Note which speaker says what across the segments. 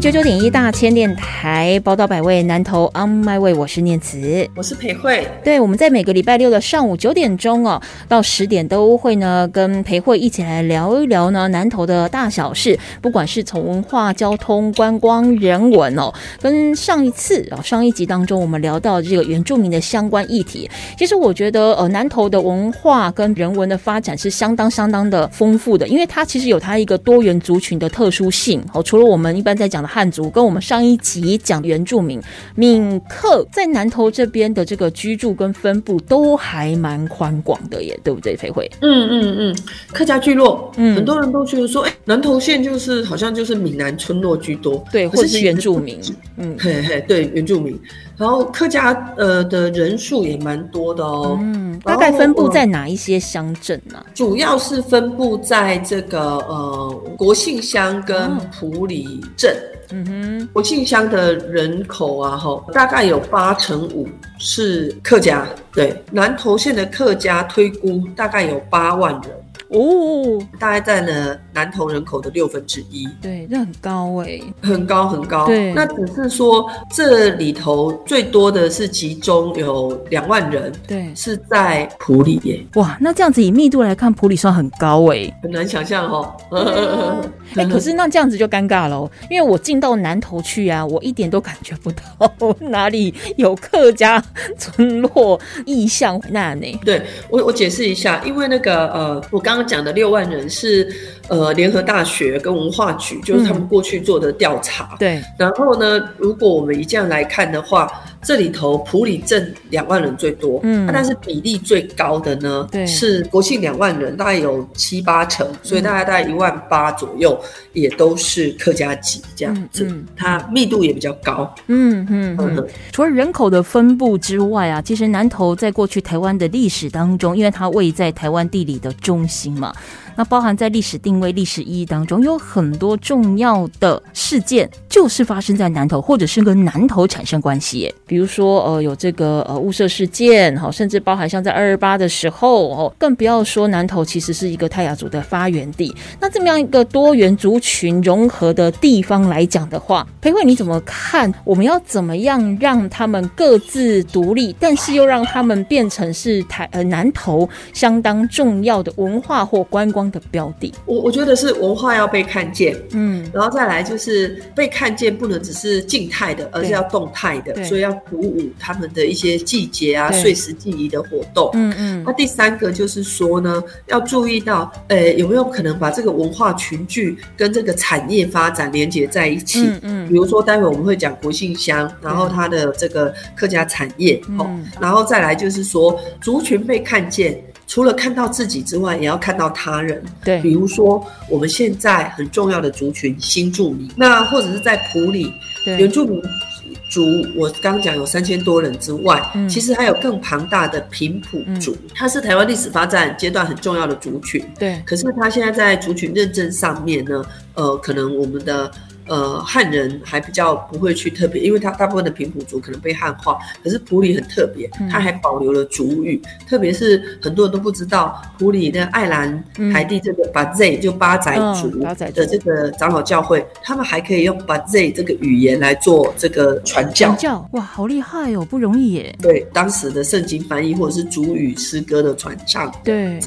Speaker 1: 九九点一大千电台报道百位南投 On My Way，我是念慈，
Speaker 2: 我是裴慧。
Speaker 1: 对，我们在每个礼拜六的上午九点钟哦，到十点都会呢跟裴慧一起来聊一聊呢南投的大小事，不管是从文化、交通、观光、人文哦，跟上一次啊上一集当中我们聊到这个原住民的相关议题，其实我觉得呃南投的文化跟人文的发展是相当相当的丰富的，因为它其实有它一个多元族群的特殊性哦，除了我们一般在讲。汉族跟我们上一集讲原住民闽客在南投这边的这个居住跟分布都还蛮宽广的耶，对不对？裴慧，
Speaker 2: 嗯嗯嗯，客家聚落，嗯，很多人都觉得说，哎，南投县就是好像就是闽南村落居多，
Speaker 1: 对，或者是原住民，
Speaker 2: 嗯，嘿嘿，对，原住民，然后客家呃的人数也蛮多的哦，
Speaker 1: 嗯，大概分布在哪一些乡镇呢？
Speaker 2: 主要是分布在这个呃国姓乡跟埔里镇。嗯哼，国庆乡的人口啊，哈，大概有八成五是客家。对，南投县的客家推估大概有八万人。哦，大概占了南投人口的六分之一。
Speaker 1: 对，这很高哎，
Speaker 2: 很高很高。
Speaker 1: 对，
Speaker 2: 那只是说这里头最多的是集中有两万人。
Speaker 1: 对，
Speaker 2: 是在普里耶。
Speaker 1: 哇，那这样子以密度来看，普里算很高哎，
Speaker 2: 很难想象哦。
Speaker 1: 哎，可是那这样子就尴尬了，因为我进到南投去啊，我一点都感觉不到哪里有客家村落意象那呢。
Speaker 2: 对我，我解释一下，因为那个呃，我刚刚。讲的六万人是呃联合大学跟文化局，就是他们过去做的调查。
Speaker 1: 对，
Speaker 2: 然后呢，如果我们以这样来看的话。这里头普里镇两万人最多，嗯，但是比例最高的呢，
Speaker 1: 对，
Speaker 2: 是国庆两万人，大概有七八成，所以大概大概一万八左右，也都是客家籍这样子，它密度也比较高，嗯。
Speaker 1: 嗯嗯。除了人口的分布之外啊，其实南投在过去台湾的历史当中，因为它位在台湾地理的中心嘛。那包含在历史定位、历史意义当中，有很多重要的事件，就是发生在南投，或者是跟南投产生关系。比如说，呃，有这个呃雾社事件，哈，甚至包含像在二二八的时候，哦，更不要说南投其实是一个泰雅族的发源地。那这么样一个多元族群融合的地方来讲的话，裴慧你怎么看？我们要怎么样让他们各自独立，但是又让他们变成是台呃南投相当重要的文化或观光？的标的，
Speaker 2: 我我觉得是文化要被看见，嗯，然后再来就是被看见不能只是静态的，而是要动态的，所以要鼓舞他们的一些季节啊、碎石记忆的活动，嗯嗯。那第三个就是说呢，要注意到，呃，有没有可能把这个文化群聚跟这个产业发展连接在一起？嗯嗯。比如说，待会我们会讲国信乡，然后它的这个客家产业，哦，然后再来就是说族群被看见。除了看到自己之外，也要看到他人。
Speaker 1: 对，
Speaker 2: 比如说我们现在很重要的族群新住民，那或者是在普里原住民族，我刚讲有三千多人之外，其实还有更庞大的平埔族，它是台湾历史发展阶段很重要的族群。
Speaker 1: 对，
Speaker 2: 可是它现在在族群认证上面呢，呃，可能我们的。呃，汉人还比较不会去特别，因为他大部分的平埔族可能被汉化，可是普里很特别，他还保留了族语，特别是很多人都不知道，普里的爱兰台地这个巴 Z 就八仔族的这个长老教会，他们还可以用巴 Z 这个语言来做这个传教。
Speaker 1: 传教哇，好厉害哦，不容易耶。
Speaker 2: 对，当时的圣经翻译或者是族语诗歌的传唱。
Speaker 1: 对，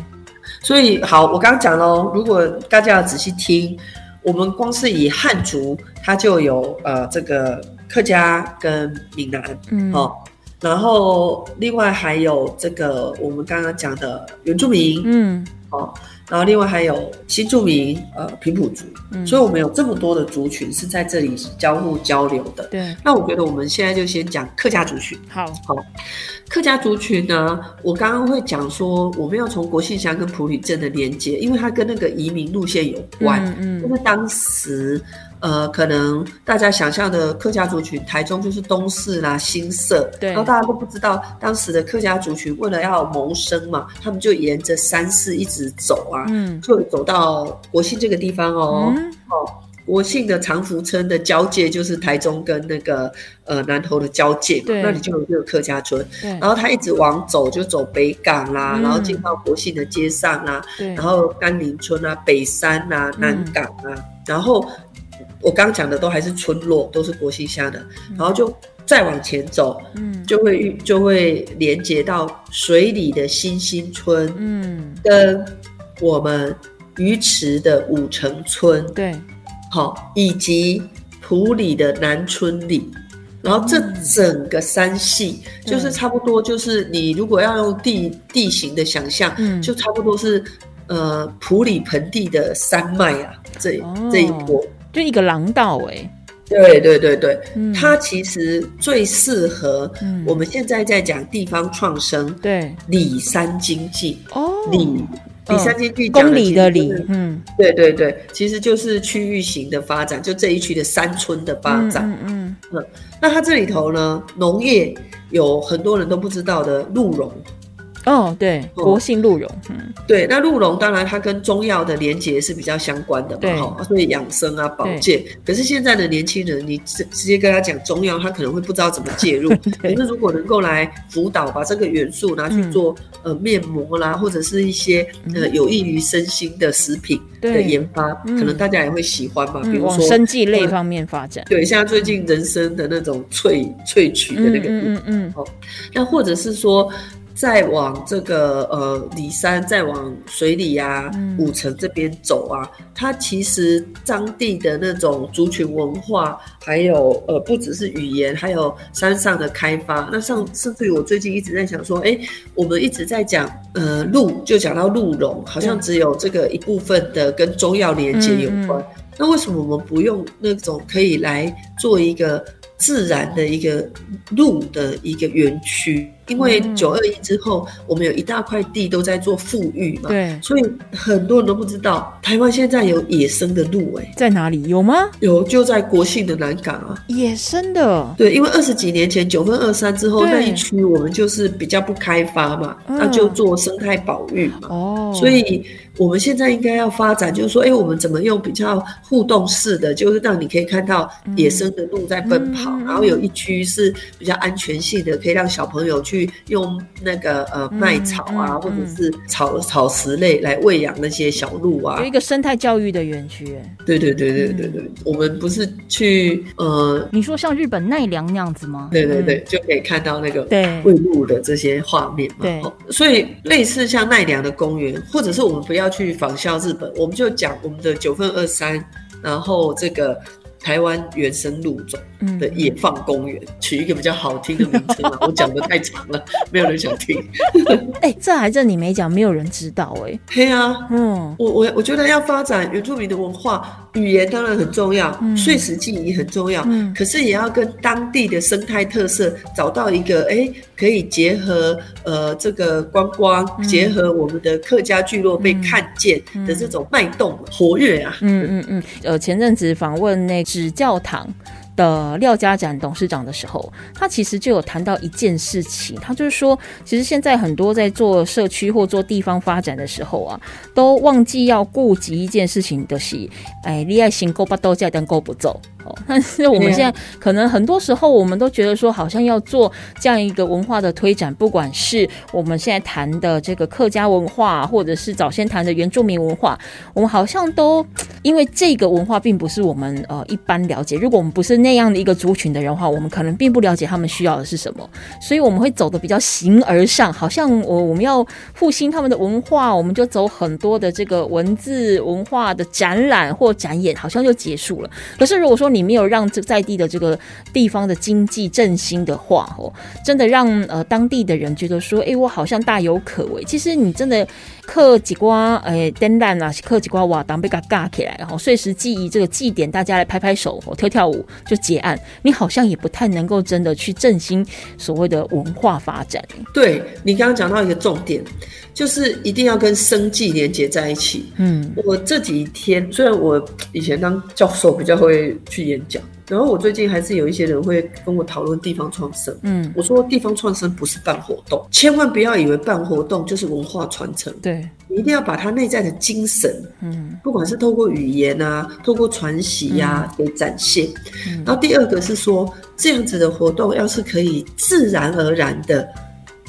Speaker 2: 所以好，我刚刚讲喽，如果大家要仔细听。我们光是以汉族，它就有呃这个客家跟闽南，嗯，哦，然后另外还有这个我们刚刚讲的原住民，嗯，哦，然后另外还有新住民，呃，平埔族，所以我们有这么多的族群是在这里交互交流的。
Speaker 1: 对，
Speaker 2: 那我觉得我们现在就先讲客家族群。
Speaker 1: 好，
Speaker 2: 好。客家族群呢，我刚刚会讲说，我们要从国姓乡跟普里镇的连接，因为它跟那个移民路线有关。嗯嗯。就是当时，呃，可能大家想象的客家族群，台中就是东市啦、新社，
Speaker 1: 对，
Speaker 2: 然后大家都不知道，当时的客家族群为了要谋生嘛，他们就沿着山势一直走啊，嗯，就走到国庆这个地方哦，哦。国庆的长福村的交界就是台中跟那个呃南投的交界嘛，那里就有这个客家村。然后他一直往走就走北港啦，然后进到国庆的街上啊，然后甘霖村啊、北山啊、南港啊，然后我刚讲的都还是村落，都是国姓下的，然后就再往前走，嗯，就会遇就会连接到水里的新兴村，嗯，跟我们鱼池的五城村，
Speaker 1: 对。
Speaker 2: 好，以及普里的南村里，然后这整个山系就是差不多，就是你如果要用地地形的想象，嗯，就差不多是呃普里盆地的山脉啊，这这一波
Speaker 1: 就一个廊道哎，
Speaker 2: 对对对对，它其实最适合我们现在在讲地方创生，
Speaker 1: 对。
Speaker 2: 里山经济。哦。里。里山经济
Speaker 1: 公里的里，嗯，
Speaker 2: 对对对，其实就是区域型的发展，就这一区的山村的发展，嗯嗯。嗯。那它这里头呢，农业有很多人都不知道的鹿茸。
Speaker 1: 哦，对，国姓鹿茸，
Speaker 2: 嗯，对，那鹿茸当然它跟中药的连结是比较相关的嘛，哈，所以养生啊、保健。可是现在的年轻人，你直直接跟他讲中药，他可能会不知道怎么介入。可是如果能够来辅导，把这个元素拿去做呃面膜啦，或者是一些呃有益于身心的食品的研发，可能大家也会喜欢嘛。比如说
Speaker 1: 生计类方面发展，
Speaker 2: 对，像最近人参的那种萃萃取的那个，嗯嗯嗯，哦，那或者是说。再往这个呃里山，再往水里呀、五城这边走啊，它其实当地的那种族群文化，还有呃不只是语言，还有山上的开发。那上甚至于我最近一直在想说，哎，我们一直在讲呃鹿，就讲到鹿茸，好像只有这个一部分的跟中药连接有关。那为什么我们不用那种可以来做一个自然的一个路的一个园区？因为九二一之后，我们有一大块地都在做富裕嘛，
Speaker 1: 对，
Speaker 2: 所以很多人都不知道，台湾现在有野生的鹿，哎，
Speaker 1: 在哪里？有吗？
Speaker 2: 有，就在国信的南港啊，
Speaker 1: 野生的，
Speaker 2: 对，因为二十几年前九分二三之后那一区我们就是比较不开发嘛，那就做生态保育嘛，哦，所以我们现在应该要发展，就是说，哎，我们怎么用比较互动式的，就是让你可以看到野生的鹿在奔跑，然后有一区是比较安全性的，可以让小朋友去。用那个呃麦草啊，或者是草草食类来喂养那些小鹿啊，
Speaker 1: 有一个生态教育的园区。
Speaker 2: 对对对对对对，我们不是去呃，
Speaker 1: 你说像日本奈良那样子吗？
Speaker 2: 对对对，就可以看到那个喂鹿的这些画面嘛。对，所以类似像奈良的公园，或者是我们不要要去仿效日本，我们就讲我们的九份二三，然后这个。台湾原生鹿种的野放公园，取一个比较好听的名称啊？我讲的太长了，没有人想听。
Speaker 1: 哎，这还这你没讲，没有人知道哎。
Speaker 2: 嘿啊，嗯，我我我觉得要发展原住民的文化，语言当然很重要，碎石记忆很重要，嗯，可是也要跟当地的生态特色找到一个哎。可以结合呃这个观光，结合我们的客家聚落被看见的这种脉动活跃啊。
Speaker 1: 嗯嗯嗯。呃，前阵子访问那纸教堂的廖家展董事长的时候，他其实就有谈到一件事情，他就是说，其实现在很多在做社区或做地方发展的时候啊，都忘记要顾及一件事情的是，哎，你爱行够不都价，但够不走。哦但是我们现在可能很多时候，我们都觉得说，好像要做这样一个文化的推展，不管是我们现在谈的这个客家文化，或者是早先谈的原住民文化，我们好像都因为这个文化并不是我们呃一般了解。如果我们不是那样的一个族群的人话，我们可能并不了解他们需要的是什么，所以我们会走的比较形而上，好像我我们要复兴他们的文化，我们就走很多的这个文字文化的展览或展演，好像就结束了。可是如果说你没有让这在地的这个地方的经济振兴的话，哦，真的让呃当地的人觉得说，哎，我好像大有可为。其实你真的刻几瓜，哎，灯烂啊，刻几瓜瓦当被它架起来，然后碎石记忆这个祭典，大家来拍拍手，跳跳舞，就就结案，你好像也不太能够真的去振兴所谓的文化发展。
Speaker 2: 对你刚刚讲到一个重点，就是一定要跟生计连接在一起。嗯，我这几天虽然我以前当教授比较会去演讲。然后我最近还是有一些人会跟我讨论地方创生。嗯，我说地方创生不是办活动，千万不要以为办活动就是文化传承。
Speaker 1: 对，
Speaker 2: 你一定要把它内在的精神，嗯，不管是透过语言啊，透过传习呀给展现。然后第二个是说，这样子的活动要是可以自然而然的。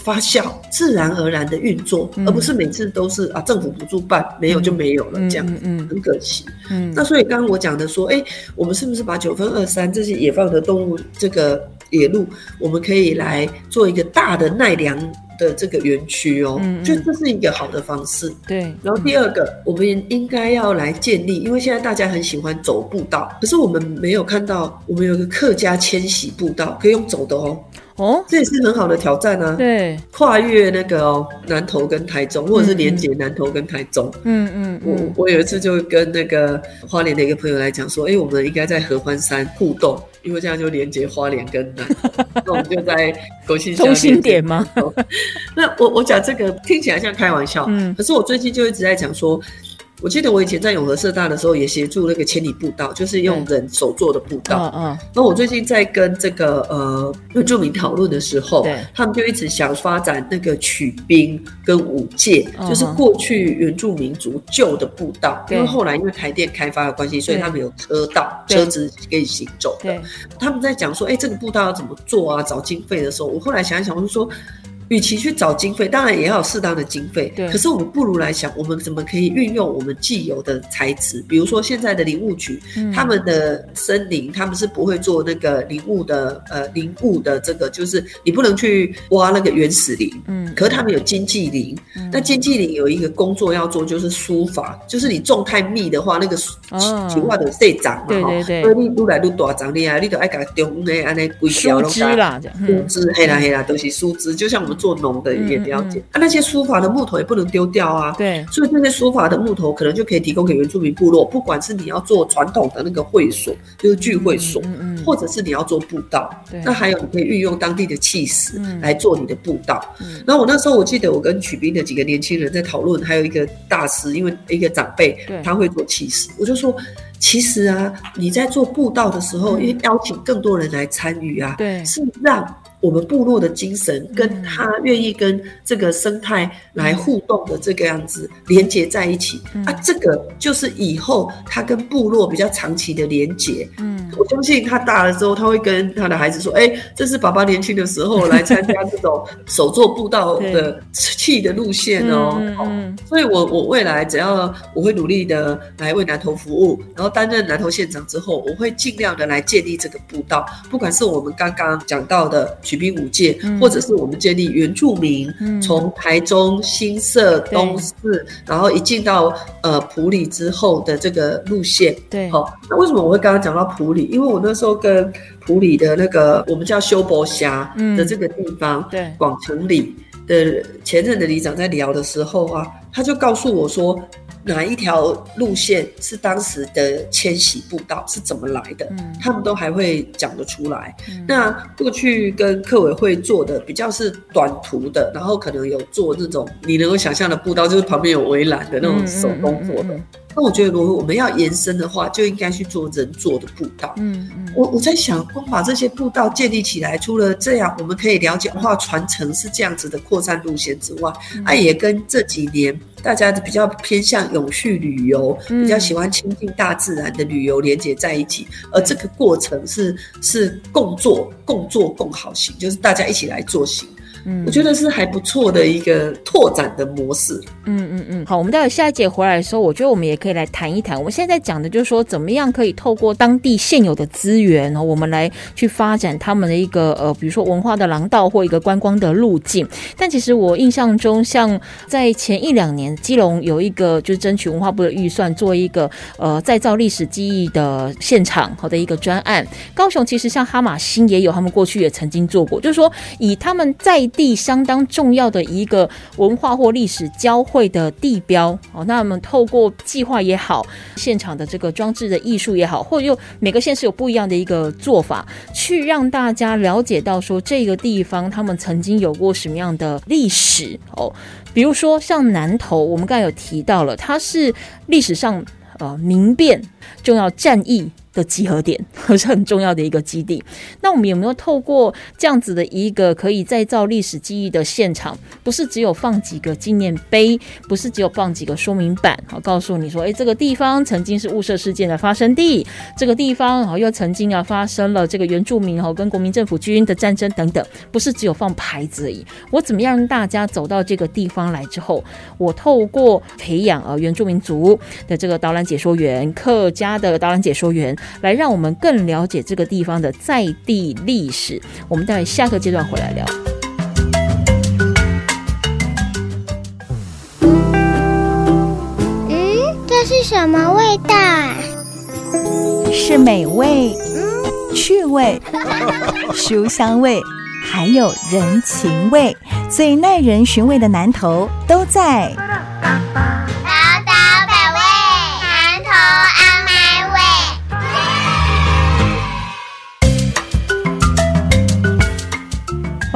Speaker 2: 发酵自然而然的运作，而不是每次都是啊政府补助办没有就没有了这样，嗯很可惜。嗯，那所以刚刚我讲的说，哎，我们是不是把九分二三这些野放的动物这个野鹿，我们可以来做一个大的奈良的这个园区哦？嗯，就这是一个好的方式。
Speaker 1: 对。
Speaker 2: 然后第二个，我们应该要来建立，因为现在大家很喜欢走步道，可是我们没有看到，我们有个客家迁徙步道可以用走的哦。哦，这也是很好的挑战啊！
Speaker 1: 对，
Speaker 2: 跨越那个哦，南投跟台中，或者是连接南投跟台中。嗯嗯，我我有一次就跟那个花莲的一个朋友来讲说，哎，我们应该在合欢山互动，因为这样就连接花莲跟南。那我们就在国庆
Speaker 1: 中心点吗？
Speaker 2: 那我我讲这个听起来像开玩笑，嗯，可是我最近就一直在讲说。我记得我以前在永和社大的时候，也协助那个千里步道，就是用人手做的步道。嗯嗯。那我最近在跟这个呃原住民讨论的时候，他们就一直想发展那个曲兵跟舞界，就是过去原住民族旧的步道。因为后来因为台电开发的关系，所以他们有车道，车子可以行走的。他们在讲说，哎，这个步道要怎么做啊？找经费的时候，我后来想一想，我就说。与其去找经费，当然也要有适当的经费。对。可是我们不如来想，我们怎么可以运用我们既有的材质？比如说现在的林务局，他们的森林，他们是不会做那个林务的，呃，林务的这个，就是你不能去挖那个原始林。嗯。可是他们有经济林，那经济林有一个工作要做，就是疏伐，就是你种太密的话，那个植物的生长嘛，
Speaker 1: 对对对。所
Speaker 2: 以你愈来愈大长，你啊，你都爱给它种的安尼规条
Speaker 1: 树枝啦，
Speaker 2: 树枝，黑啦黑啦，都是树枝，就像我们。做农的也了解。啊，那些书法的木头也不能丢掉啊。
Speaker 1: 对，
Speaker 2: 所以这些书法的木头可能就可以提供给原住民部落，不管是你要做传统的那个会所，就是聚会所，嗯嗯，或者是你要做步道，对，那还有你可以运用当地的气势来做你的步道。嗯，那我那时候我记得我跟曲斌的几个年轻人在讨论，还有一个大师，因为一个长辈，他会做气势，我就说，其实啊，你在做步道的时候，因为邀请更多人来参与啊，
Speaker 1: 对，
Speaker 2: 是让。我们部落的精神，跟他愿意跟这个生态来互动的这个样子连接在一起啊，这个就是以后他跟部落比较长期的连接。嗯，我相信他大了之后，他会跟他的孩子说：“哎，这是爸爸年轻的时候来参加这种手作步道的 气的路线哦。”嗯，所以我我未来只要我会努力的来为南投服务，然后担任南投县长之后，我会尽量的来建立这个步道，不管是我们刚刚讲到的。兵五界，或者是我们建立原住民，从台中新社东四，然后一进到呃普里之后的这个路线，
Speaker 1: 对，
Speaker 2: 好，那为什么我会刚刚讲到普里？因为我那时候跟普里的那个我们叫修博峡的这个地方，
Speaker 1: 对，
Speaker 2: 广城里的前任的里长在聊的时候啊，他就告诉我说。哪一条路线是当时的迁徙步道是怎么来的？嗯，他们都还会讲得出来。那过去跟客委会做的比较是短途的，然后可能有做那种你能够想象的步道，就是旁边有围栏的那种手工做的。那我觉得，如果我们要延伸的话，就应该去做人做的步道。嗯嗯，我我在想，光把这些步道建立起来，除了这样，我们可以了解文化传承是这样子的扩散路线之外，啊，也跟这几年大家比较偏向永续旅游，比较喜欢亲近大自然的旅游连接在一起。而这个过程是是共做、共做共好型，就是大家一起来做型。嗯，我觉得是还不错的一个拓展的模式。
Speaker 1: 嗯嗯嗯，好，我们待会下一节回来的时候，我觉得我们也可以来谈一谈。我们现在讲的就是说，怎么样可以透过当地现有的资源，然后我们来去发展他们的一个呃，比如说文化的廊道或一个观光的路径。但其实我印象中，像在前一两年，基隆有一个就是争取文化部的预算，做一个呃再造历史记忆的现场好的一个专案。高雄其实像哈马星也有，他们过去也曾经做过，就是说以他们在地相当重要的一个文化或历史交汇的地标哦。那我们透过计划也好，现场的这个装置的艺术也好，或者又每个县市有不一样的一个做法，去让大家了解到说这个地方他们曾经有过什么样的历史哦。比如说像南投，我们刚才有提到了，它是历史上呃民变重要战役。的集合点，是很重要的一个基地。那我们有没有透过这样子的一个可以再造历史记忆的现场，不是只有放几个纪念碑，不是只有放几个说明板，好告诉你说，哎，这个地方曾经是雾社事件的发生地，这个地方啊又曾经啊发生了这个原住民哈跟国民政府军的战争等等，不是只有放牌子而已。我怎么样让大家走到这个地方来之后，我透过培养啊原住民族的这个导览解说员、客家的导览解说员。来让我们更了解这个地方的在地历史。我们待会下个阶段回来聊。
Speaker 3: 嗯，这是什么味道？
Speaker 4: 是美味、趣味、书香味，还有人情味，最耐人寻味的南头都在。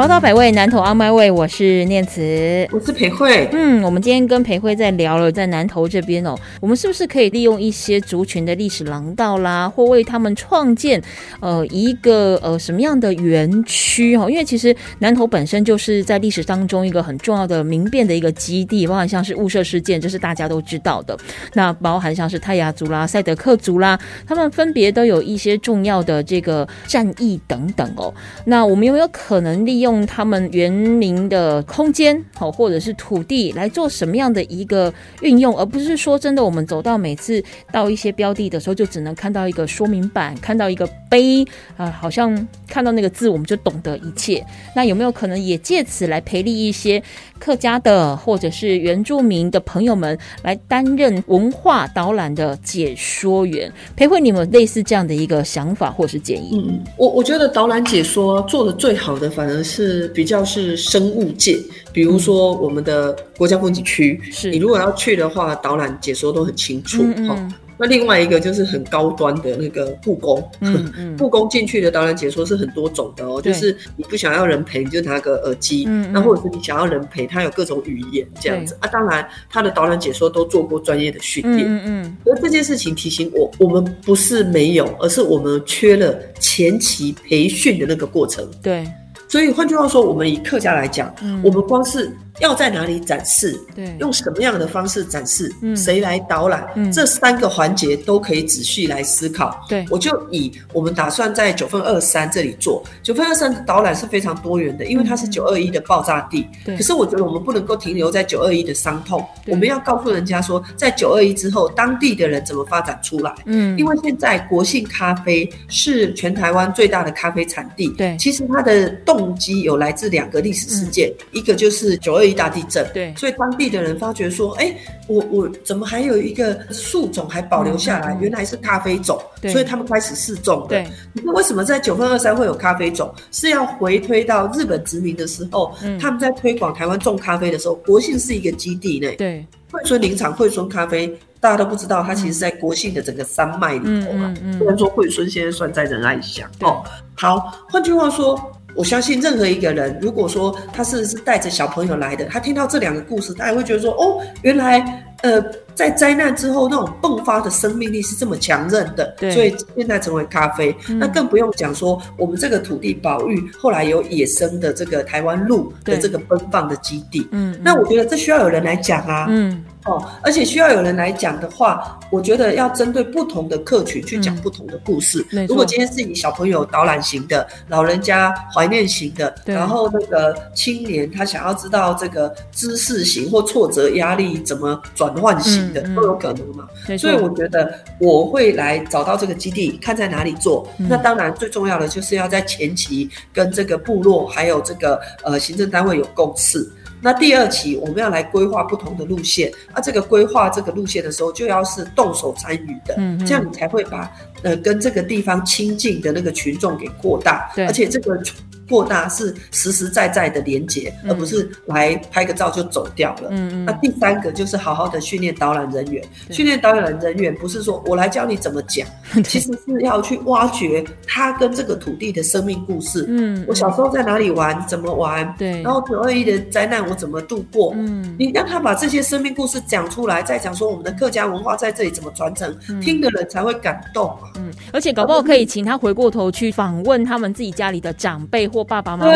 Speaker 1: 宝岛百味，南投阿麦味，我是念慈，
Speaker 2: 我是裴慧。
Speaker 1: 嗯，我们今天跟裴慧在聊了，在南投这边哦，我们是不是可以利用一些族群的历史廊道啦，或为他们创建呃一个呃什么样的园区哈？因为其实南投本身就是在历史当中一个很重要的民变的一个基地，包含像是雾社事件，这是大家都知道的。那包含像是泰雅族啦、赛德克族啦，他们分别都有一些重要的这个战役等等哦。那我们有没有可能利用？用他们园林的空间，好，或者是土地来做什么样的一个运用，而不是说真的，我们走到每次到一些标的的时候，就只能看到一个说明板，看到一个碑啊，好像看到那个字，我们就懂得一切。那有没有可能也借此来培力一些客家的或者是原住民的朋友们，来担任文化导览的解说员？培慧你们类似这样的一个想法或是建议？
Speaker 2: 嗯，我我觉得导览解说做的最好的，反而。是比较是生物界，比如说我们的国家风景区，
Speaker 1: 是
Speaker 2: 你如果要去的话，导览解说都很清楚哈。那另外一个就是很高端的那个故宫，故宫进去的导览解说是很多种的哦，就是你不想要人陪，你就拿个耳机，那或者是你想要人陪，他有各种语言这样子啊。当然，他的导览解说都做过专业的训练，嗯嗯。而这件事情提醒我，我们不是没有，而是我们缺了前期培训的那个过程，
Speaker 1: 对。
Speaker 2: 所以换句话说，我们以客家来讲，我们光是。要在哪里展示？
Speaker 1: 对，
Speaker 2: 用什么样的方式展示？嗯，谁来导览？嗯，这三个环节都可以仔细来思考。
Speaker 1: 对，
Speaker 2: 我就以我们打算在九份二三这里做九份二三的导览是非常多元的，因为它是九二一的爆炸地。
Speaker 1: 对，
Speaker 2: 可是我觉得我们不能够停留在九二一的伤痛，我们要告诉人家说，在九二一之后，当地的人怎么发展出来？嗯，因为现在国信咖啡是全台湾最大的咖啡产地。
Speaker 1: 对，
Speaker 2: 其实它的动机有来自两个历史事件，一个就是九二一。大地震，
Speaker 1: 对，
Speaker 2: 所以当地的人发觉说，哎，我我怎么还有一个树种还保留下来？原来是咖啡种，所以他们开始试种的。
Speaker 1: 对，
Speaker 2: 那为什么在九份二三会有咖啡种？是要回推到日本殖民的时候，他们在推广台湾种咖啡的时候，国姓是一个基地呢。
Speaker 1: 对，
Speaker 2: 惠春林场、惠春咖啡，大家都不知道，它其实在国姓的整个山脉里头嘛。虽然说惠春现在算在仁爱乡哦。好，换句话说。我相信任何一个人，如果说他是是带着小朋友来的，他听到这两个故事，他也会觉得说，哦，原来，呃。在灾难之后，那种迸发的生命力是这么强韧的，所以现在成为咖啡。那更不用讲说，我们这个土地保育，后来有野生的这个台湾鹿的这个奔放的基地。嗯，那我觉得这需要有人来讲啊。嗯，哦，而且需要有人来讲的话，我觉得要针对不同的客群去讲不同的故事。如果今天是以小朋友导览型的，老人家怀念型的，然后那个青年他想要知道这个知识型或挫折压力怎么转换型的。都有可能嘛，所以我觉得我会来找到这个基地，看在哪里做。那当然最重要的就是要在前期跟这个部落还有这个呃行政单位有共识。那第二期我们要来规划不同的路线，那这个规划这个路线的时候就要是动手参与的，这样你才会把呃跟这个地方亲近的那个群众给扩大，而且这个。扩大是实实在在的连接，而不是来拍个照就走掉了。嗯嗯。那第三个就是好好的训练导览人员，训练导览人员不是说我来教你怎么讲，其实是要去挖掘他跟这个土地的生命故事。嗯。我小时候在哪里玩，怎么玩？
Speaker 1: 对。
Speaker 2: 然后九二一的灾难我怎么度过？嗯。你让他把这些生命故事讲出来，再讲说我们的客家文化在这里怎么传承，听的人才会感动。嗯。
Speaker 1: 而且搞不好可以请他回过头去访问他们自己家里的长辈或爸爸妈妈，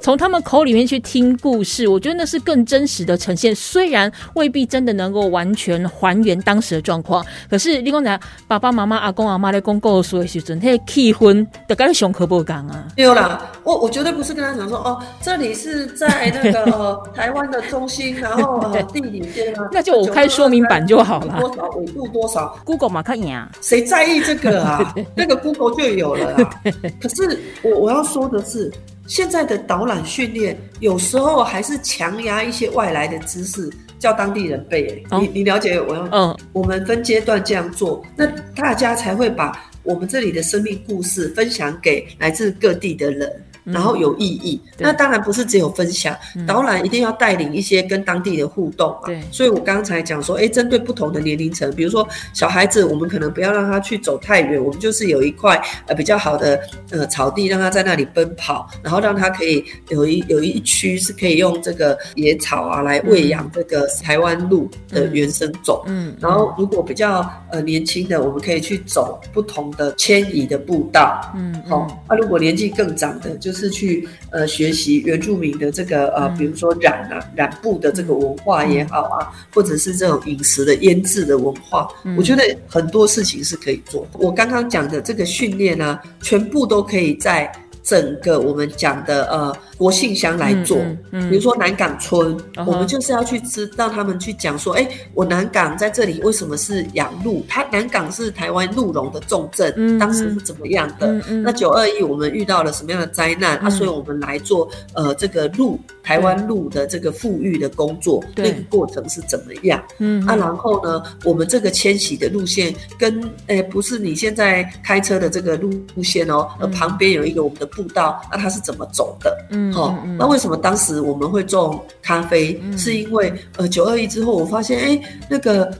Speaker 1: 从他们口里面去听故事。我觉得那是更真实的呈现，虽然未必真的能够完全还原当时的状况。可是你讲讲爸爸妈妈、阿公阿妈在公告说的时阵，那气氛的跟熊可不讲啊？
Speaker 2: 有啦，我我绝对不是跟他讲说哦，这里是在那个台湾的中心，然后地理边啊，
Speaker 1: 那就我开说明版就好了。
Speaker 2: 多少纬度多少
Speaker 1: ？Google 马看赢，
Speaker 2: 谁在意这个啊？那个 Google 就有了啦。可是我我要说的是，现在的导览训练有时候还是强压一些外来的知识，叫当地人背。你你了解我要？嗯，我们分阶段这样做，那大家才会把我们这里的生命故事分享给来自各地的人。然后有意义，那当然不是只有分享，导览一定要带领一些跟当地的互动嘛。对，所以我刚才讲说，哎，针对不同的年龄层，比如说小孩子，我们可能不要让他去走太远，我们就是有一块呃比较好的呃草地，让他在那里奔跑，然后让他可以有一有一区是可以用这个野草啊来喂养这个台湾鹿的原生种。嗯，然后如果比较呃年轻的，我们可以去走不同的迁移的步道。嗯，好，那如果年纪更长的，就是。是去呃学习原住民的这个呃，比如说染啊染布的这个文化也好啊，或者是这种饮食的腌制的文化，我觉得很多事情是可以做。我刚刚讲的这个训练呢，全部都可以在。整个我们讲的呃国姓乡来做，比如说南港村，我们就是要去知道他们去讲说，哎，我南港在这里为什么是养鹿？它南港是台湾鹿茸的重镇，当时是怎么样的？那九二一我们遇到了什么样的灾难？啊，所以我们来做呃这个鹿台湾鹿的这个富裕的工作，那个过程是怎么样？嗯，啊，然后呢，我们这个迁徙的路线跟诶不是你现在开车的这个路路线哦，而旁边有一个我们的。步道，那它是怎么走的？嗯，好，那为什么当时我们会种咖啡？是因为呃九二一之后，我发现哎那个。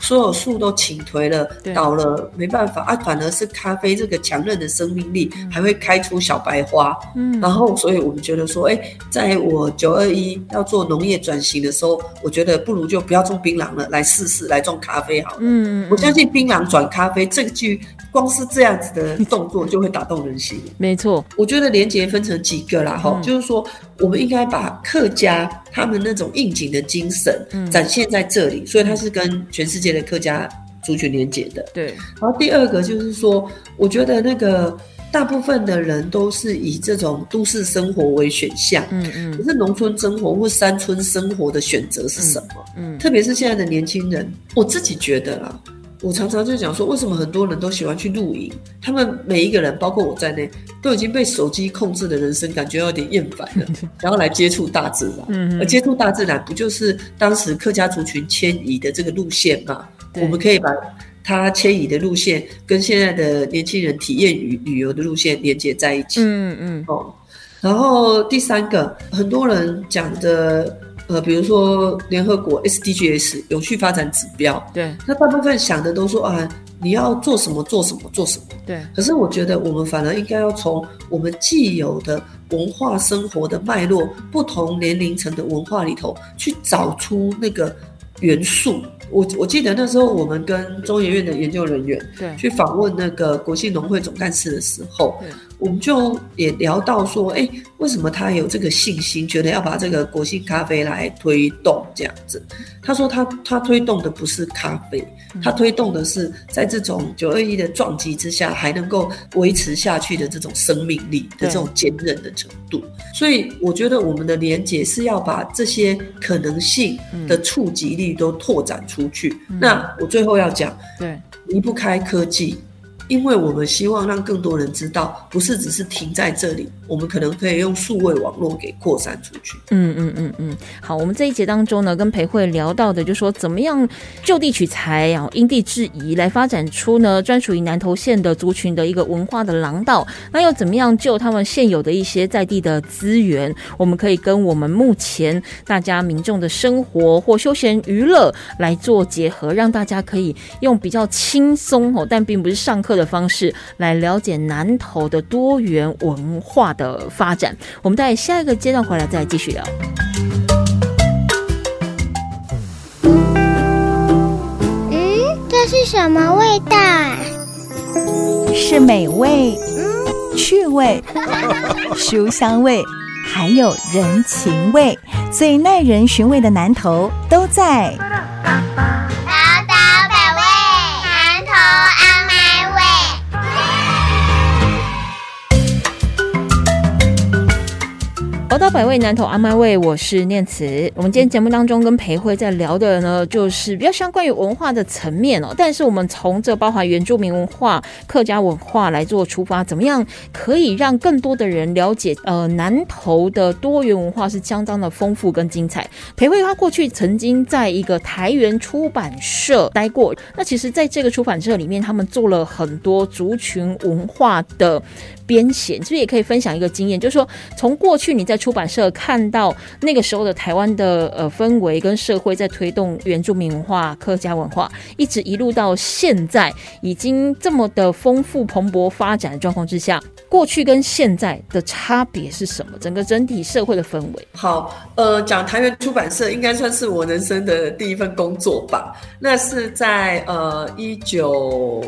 Speaker 2: 所有树都倾颓了，倒了，没办法啊，反而是咖啡这个强韧的生命力还会开出小白花。嗯，然后，所以我们觉得说，哎，在我九二一要做农业转型的时候，我觉得不如就不要种槟榔了，来试试来种咖啡好了。嗯，我相信槟榔转咖啡这句，光是这样子的动作就会打动人心。
Speaker 1: 没错，
Speaker 2: 我觉得连结分成几个啦，哈，就是说。我们应该把客家他们那种应景的精神展现在这里，所以它是跟全世界的客家族群连接的。
Speaker 1: 对。
Speaker 2: 然后第二个就是说，我觉得那个大部分的人都是以这种都市生活为选项，嗯嗯。可是农村生活或山村生活的选择是什么？嗯，特别是现在的年轻人，我自己觉得啊。我常常就讲说，为什么很多人都喜欢去露营？他们每一个人，包括我在内，都已经被手机控制的人生感觉有点厌烦了，然后来接触大自然。嗯，而接触大自然，不就是当时客家族群迁移的这个路线吗？我们可以把它迁移的路线跟现在的年轻人体验旅旅游的路线连接在一起。嗯嗯哦，然后第三个，很多人讲的。呃，比如说联合国 SDGs 有序发展指标，
Speaker 1: 对，
Speaker 2: 那大部分想的都说啊，你要做什么做什么做什么，
Speaker 1: 对。
Speaker 2: 可是我觉得我们反而应该要从我们既有的文化生活的脉络，不同年龄层的文化里头去找出那个元素。我我记得那时候我们跟中研院的研究人员
Speaker 1: 对
Speaker 2: 去访问那个国际农会总干事的时候。我们就也聊到说，哎，为什么他有这个信心，觉得要把这个国信咖啡来推动这样子？他说他他推动的不是咖啡，他推动的是在这种九二一的撞击之下还能够维持下去的这种生命力的这种坚韧的程度。所以我觉得我们的连结是要把这些可能性的触及力都拓展出去。那我最后要讲，
Speaker 1: 对，
Speaker 2: 离不开科技。因为我们希望让更多人知道，不是只是停在这里，我们可能可以用数位网络给扩散出去。
Speaker 1: 嗯嗯嗯嗯，好，我们这一节当中呢，跟裴慧聊到的，就说怎么样就地取材啊，因地制宜来发展出呢专属于南投县的族群的一个文化的廊道。那又怎么样就他们现有的一些在地的资源，我们可以跟我们目前大家民众的生活或休闲娱乐来做结合，让大家可以用比较轻松哦，但并不是上课。的方式来了解南投的多元文化的发展。我们在下一个阶段回来再继续聊。
Speaker 3: 嗯，这是什么味道？
Speaker 4: 是美味、趣味、书香味，还有人情味，最耐人寻味的南头都在。
Speaker 1: 宝岛百味南投阿麦味，我是念慈。我们今天节目当中跟裴慧在聊的呢，就是比较相关于文化的层面哦。但是我们从这包含原住民文化、客家文化来做出发，怎么样可以让更多的人了解？呃，南投的多元文化是相当的丰富跟精彩。裴慧他过去曾经在一个台原出版社待过，那其实在这个出版社里面，他们做了很多族群文化的。编写，其实也可以分享一个经验，就是说，从过去你在出版社看到那个时候的台湾的呃氛围跟社会在推动原住民文化、客家文化，一直一路到现在，已经这么的丰富蓬勃发展的状况之下，过去跟现在的差别是什么？整个整体社会的氛围。
Speaker 2: 好，呃，讲台湾出版社应该算是我人生的第一份工作吧。那是在呃一九。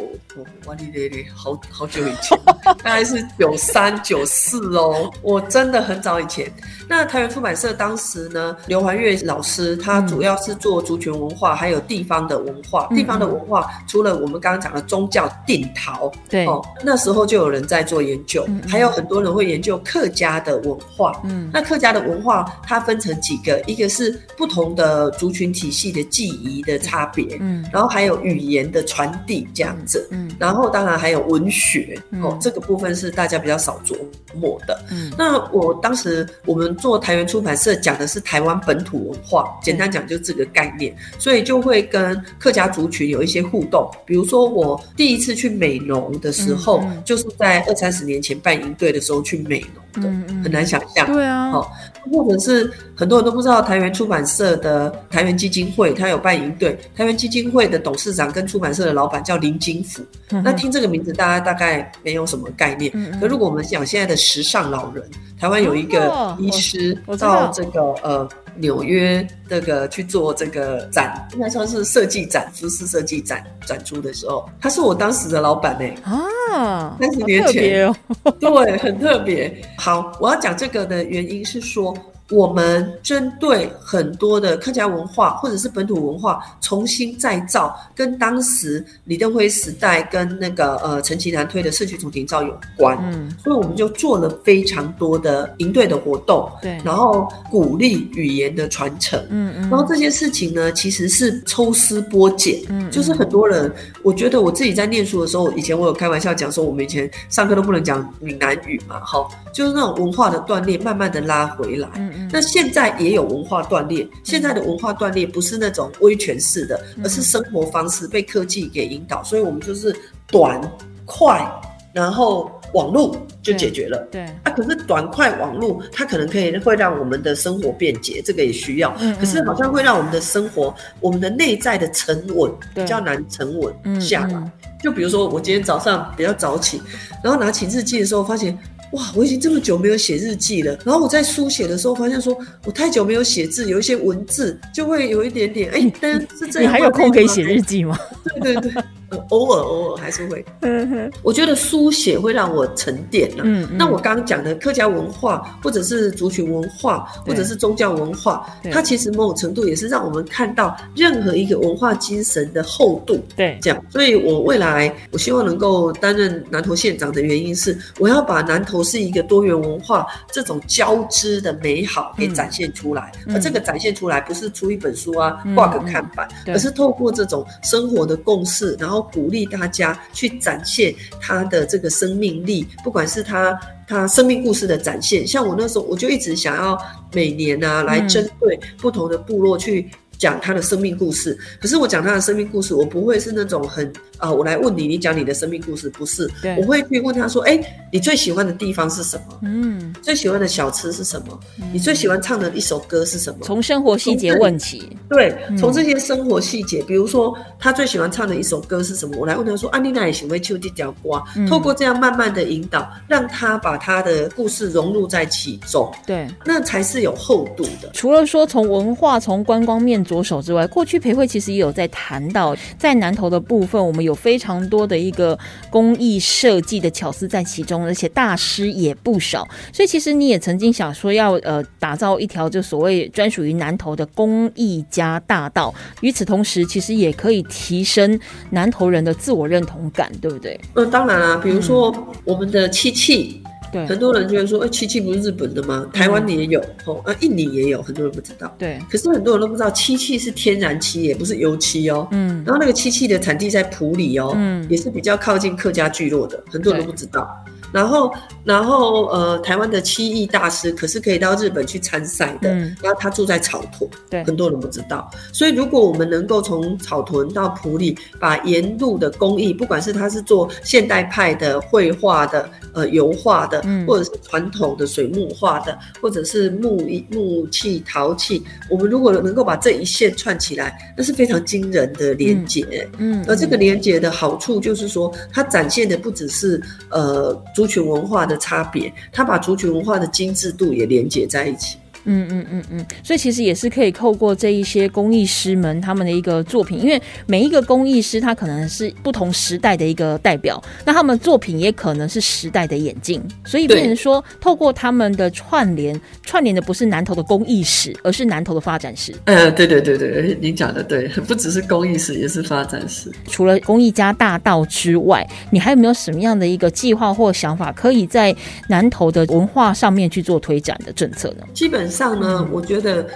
Speaker 2: 哇哩咧咧，好好久以前，大概是九三九四哦，我真的很早以前。那台湾出版社当时呢，刘环月老师他主要是做族群文化，还有地方的文化。地方的文化除了我们刚刚讲的宗教定陶，
Speaker 1: 对哦，
Speaker 2: 那时候就有人在做研究，还有很多人会研究客家的文化。嗯，那客家的文化它分成几个，一个是不同的族群体系的记忆的差别，嗯，然后还有语言的传递这样子，嗯，然后当然还有文学，哦，这个部分是大家比较少琢磨的。嗯，那我当时我们。做台湾出版社讲的是台湾本土文化，简单讲就这个概念，所以就会跟客家族群有一些互动。比如说我第一次去美浓的时候，就是在二三十年前办营队的时候去美浓的，很难想象。
Speaker 1: 对啊，
Speaker 2: 好，或者是很多人都不知道台湾出版社的台湾基金会，他有办营队。台湾基金会的董事长跟出版社的老板叫林金福，那听这个名字大家大概没有什么概念。可如果我们讲现在的时尚老人，台湾有一个医。师到这个呃纽约那个去做这个展，应该说是设计展，服饰设计展展出的时候，他是我当时的老板呢啊，三十年前，对，很特别。好，我要讲这个的原因是说。我们针对很多的客家文化或者是本土文化重新再造，跟当时李登辉时代跟那个呃陈其南推的社区重庭造有关，嗯，所以我们就做了非常多的营队的活动，
Speaker 1: 对，
Speaker 2: 然后鼓励语言的传承，嗯嗯，然后这些事情呢，其实是抽丝剥茧，嗯，就是很多人，我觉得我自己在念书的时候，以前我有开玩笑讲说，我们以前上课都不能讲闽南语嘛，哈，就是那种文化的断裂，慢慢的拉回来，嗯。那现在也有文化断裂，现在的文化断裂不是那种威权式的，而是生活方式被科技给引导，所以我们就是短、快，然后网络就解决了。
Speaker 1: 对，
Speaker 2: 啊，可是短、快网络它可能可以会让我们的生活便捷，这个也需要。嗯，可是好像会让我们的生活，我们的内在的沉稳比较难沉稳下来。就比如说我今天早上比较早起，然后拿起日记的时候发现。哇，我已经这么久没有写日记了。然后我在书写的时候，发现说我太久没有写字，有一些文字就会有一点点哎，但是这
Speaker 1: 你还有空可以写日记吗？
Speaker 2: 对对对。偶尔偶尔还是会，嗯我觉得书写会让我沉淀了。嗯，那我刚刚讲的客家文化，或者是族群文化，或者是宗教文化，它其实某种程度也是让我们看到任何一个文化精神的厚度。
Speaker 1: 对，
Speaker 2: 这样。所以我未来我希望能够担任南投县长的原因是，我要把南投是一个多元文化这种交织的美好给展现出来。而这个展现出来不是出一本书啊，挂个看板，而是透过这种生活的共识，然后。后鼓励大家去展现他的这个生命力，不管是他他生命故事的展现。像我那时候，我就一直想要每年啊，来针对不同的部落去。讲他的生命故事，可是我讲他的生命故事，我不会是那种很啊，我来问你，你讲你的生命故事，不是，我会去问他说，哎，你最喜欢的地方是什么？嗯，最喜欢的小吃是什么？你最喜欢唱的一首歌是什么？
Speaker 1: 从生活细节问起，
Speaker 2: 对，从这些生活细节，比如说他最喜欢唱的一首歌是什么？我来问他说，安妮娜也喜欢秋地角瓜，透过这样慢慢的引导，让他把他的故事融入在其中，
Speaker 1: 对，
Speaker 2: 那才是有厚度的。
Speaker 1: 除了说从文化、从观光面。着手之外，过去培会其实也有在谈到，在南投的部分，我们有非常多的一个工艺设计的巧思在其中，而且大师也不少。所以其实你也曾经想说要呃打造一条就所谓专属于南投的工艺家大道。与此同时，其实也可以提升南投人的自我认同感，对不对？
Speaker 2: 呃，当然啊，比如说我们的漆器。很多人觉得说，哎，漆器不是日本的吗？台湾也有，哦，啊，印尼也有，很多人不知道。
Speaker 1: 对，
Speaker 2: 可是很多人都不知道，漆器是天然漆，也不是油漆哦。嗯，然后那个漆器的产地在普里哦，嗯，也是比较靠近客家聚落的，很多人都不知道。然后，然后，呃，台湾的漆艺大师可是可以到日本去参赛的。嗯。然后他住在草屯，
Speaker 1: 对，
Speaker 2: 很多人不知道。所以，如果我们能够从草屯到埔里，把沿路的工艺，不管是他是做现代派的绘画的、呃油画的，或者是传统的水墨画的，或者是木木器、陶器，我们如果能够把这一线串起来，那是非常惊人的连接。嗯。而这个连接的好处就是说，它展现的不只是呃。族群文化的差别，他把族群文化的精致度也连接在一起。
Speaker 1: 嗯嗯嗯嗯，所以其实也是可以透过这一些工艺师们他们的一个作品，因为每一个工艺师他可能是不同时代的一个代表，那他们作品也可能是时代的眼镜，所以变成说透过他们的串联，串联的不是南投的工艺史，而是南投的发展史。
Speaker 2: 呃，对对对对，你讲的对，不只是工艺史，也是发展史。
Speaker 1: 除了工艺家大道之外，你还有没有什么样的一个计划或想法，可以在南投的文化上面去做推展的政策呢？
Speaker 2: 基本。上呢，我觉得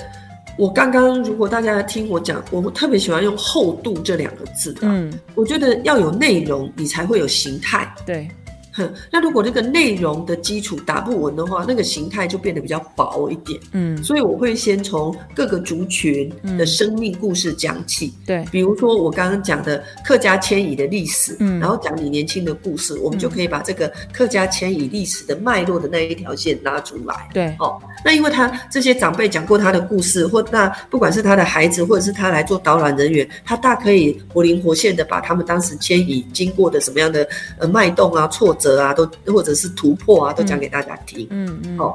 Speaker 2: 我刚刚如果大家听我讲，我特别喜欢用“厚度”这两个字的。嗯，我觉得要有内容，你才会有形态。
Speaker 1: 对。
Speaker 2: 那如果这个内容的基础打不稳的话，那个形态就变得比较薄一点。嗯，所以我会先从各个族群的生命故事讲起。
Speaker 1: 对，
Speaker 2: 比如说我刚刚讲的客家迁移的历史，嗯，然后讲你年轻的故事，我们就可以把这个客家迁移历史的脉络的那一条线拉出来。
Speaker 1: 对，哦，
Speaker 2: 那因为他这些长辈讲过他的故事，或那不管是他的孩子，或者是他来做导览人员，他大可以活灵活现的把他们当时迁移经过的什么样的呃脉动啊、挫折。啊，都或者是突破啊，都讲给大家听。嗯嗯，哦，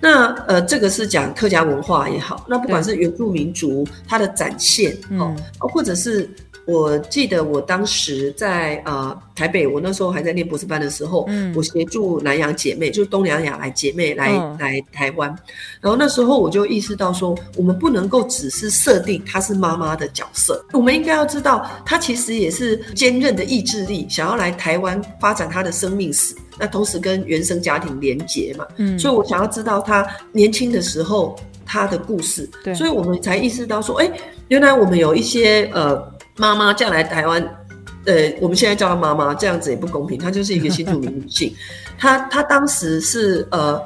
Speaker 2: 那呃，这个是讲客家文化也好，那不管是原住民族它的展现，哦，或者是。我记得我当时在呃台北，我那时候还在念博士班的时候，嗯，我协助南洋姐妹，就是东南亚来姐妹来来台湾，然后那时候我就意识到说，我们不能够只是设定她是妈妈的角色，我们应该要知道她其实也是坚韧的意志力，想要来台湾发展她的生命史，那同时跟原生家庭连结嘛，嗯，所以我想要知道她年轻的时候她的故事，
Speaker 1: 对，
Speaker 2: 所以我们才意识到说，哎，原来我们有一些呃。妈妈嫁来台湾，呃，我们现在叫她妈妈，这样子也不公平。她就是一个新住民女性，她她当时是呃，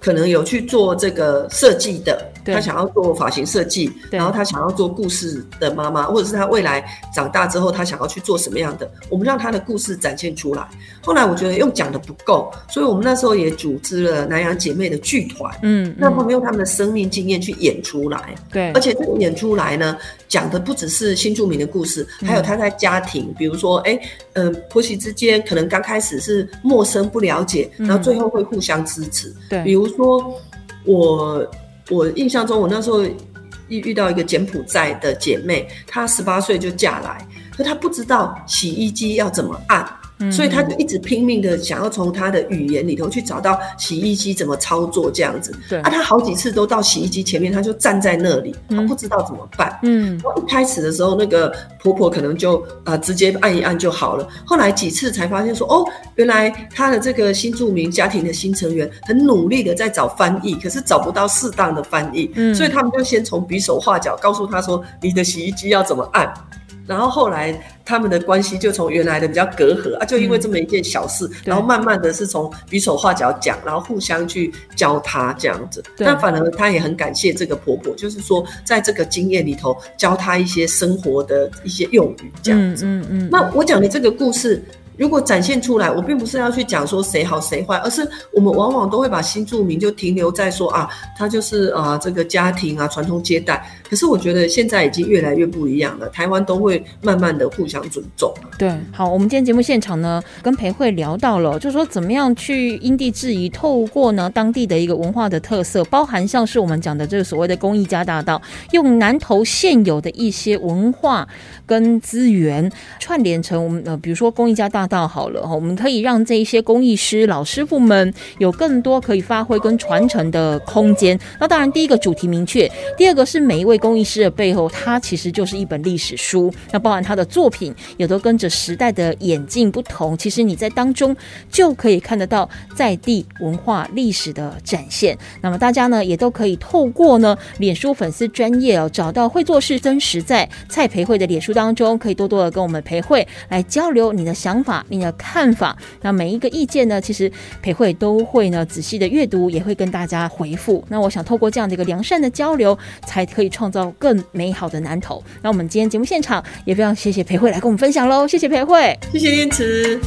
Speaker 2: 可能有去做这个设计的。他想要做发型设计，然后他想要做故事的妈妈，或者是他未来长大之后，他想要去做什么样的？我们让他的故事展现出来。后来我觉得用讲的不够，所以我们那时候也组织了南洋姐妹的剧团，嗯，让他们用他们的生命经验去演出来，
Speaker 1: 对，
Speaker 2: 而且这个演出来呢，讲的不只是新著名的故事，还有他在家庭，比如说，哎，嗯，婆媳之间可能刚开始是陌生不了解，然后最后会互相支持，
Speaker 1: 对，
Speaker 2: 比如说我。我印象中，我那时候遇遇到一个柬埔寨的姐妹，她十八岁就嫁来，可她不知道洗衣机要怎么按。所以他就一直拼命的想要从他的语言里头去找到洗衣机怎么操作这样子。
Speaker 1: 对
Speaker 2: 啊，他好几次都到洗衣机前面，他就站在那里，他不知道怎么办。嗯，一开始的时候，那个婆婆可能就啊直接按一按就好了。后来几次才发现说，哦，原来他的这个新住民家庭的新成员很努力的在找翻译，可是找不到适当的翻译。嗯，所以他们就先从比手画脚告诉他说，你的洗衣机要怎么按。然后后来他们的关系就从原来的比较隔阂啊，就因为这么一件小事，然后慢慢的是从比手画脚讲，然后互相去教他这样子。那反而他也很感谢这个婆婆，就是说在这个经验里头教他一些生活的一些用语这样子。嗯嗯。那我讲的这个故事。如果展现出来，我并不是要去讲说谁好谁坏，而是我们往往都会把新住民就停留在说啊，他就是啊这个家庭啊传宗接代。可是我觉得现在已经越来越不一样了，台湾都会慢慢的互相尊重。
Speaker 1: 对，好，我们今天节目现场呢，跟裴慧聊到了，就说怎么样去因地制宜，透过呢当地的一个文化的特色，包含像是我们讲的这个所谓的公益家大道，用南投现有的一些文化跟资源串联成我们呃，比如说公益家大。到好了哈，我们可以让这一些工艺师老师傅们有更多可以发挥跟传承的空间。那当然，第一个主题明确，第二个是每一位工艺师的背后，它其实就是一本历史书。那包含他的作品也都跟着时代的演进不同，其实你在当中就可以看得到在地文化历史的展现。那么大家呢，也都可以透过呢脸书粉丝专业哦，找到会做事真实在蔡培慧的脸书当中，可以多多的跟我们培慧来交流你的想法。你的看法，那每一个意见呢？其实培慧都会呢仔细的阅读，也会跟大家回复。那我想透过这样的一个良善的交流，才可以创造更美好的南投。那我们今天节目现场也非常谢谢培慧来跟我们分享喽，谢谢培慧，
Speaker 2: 谢谢燕慈。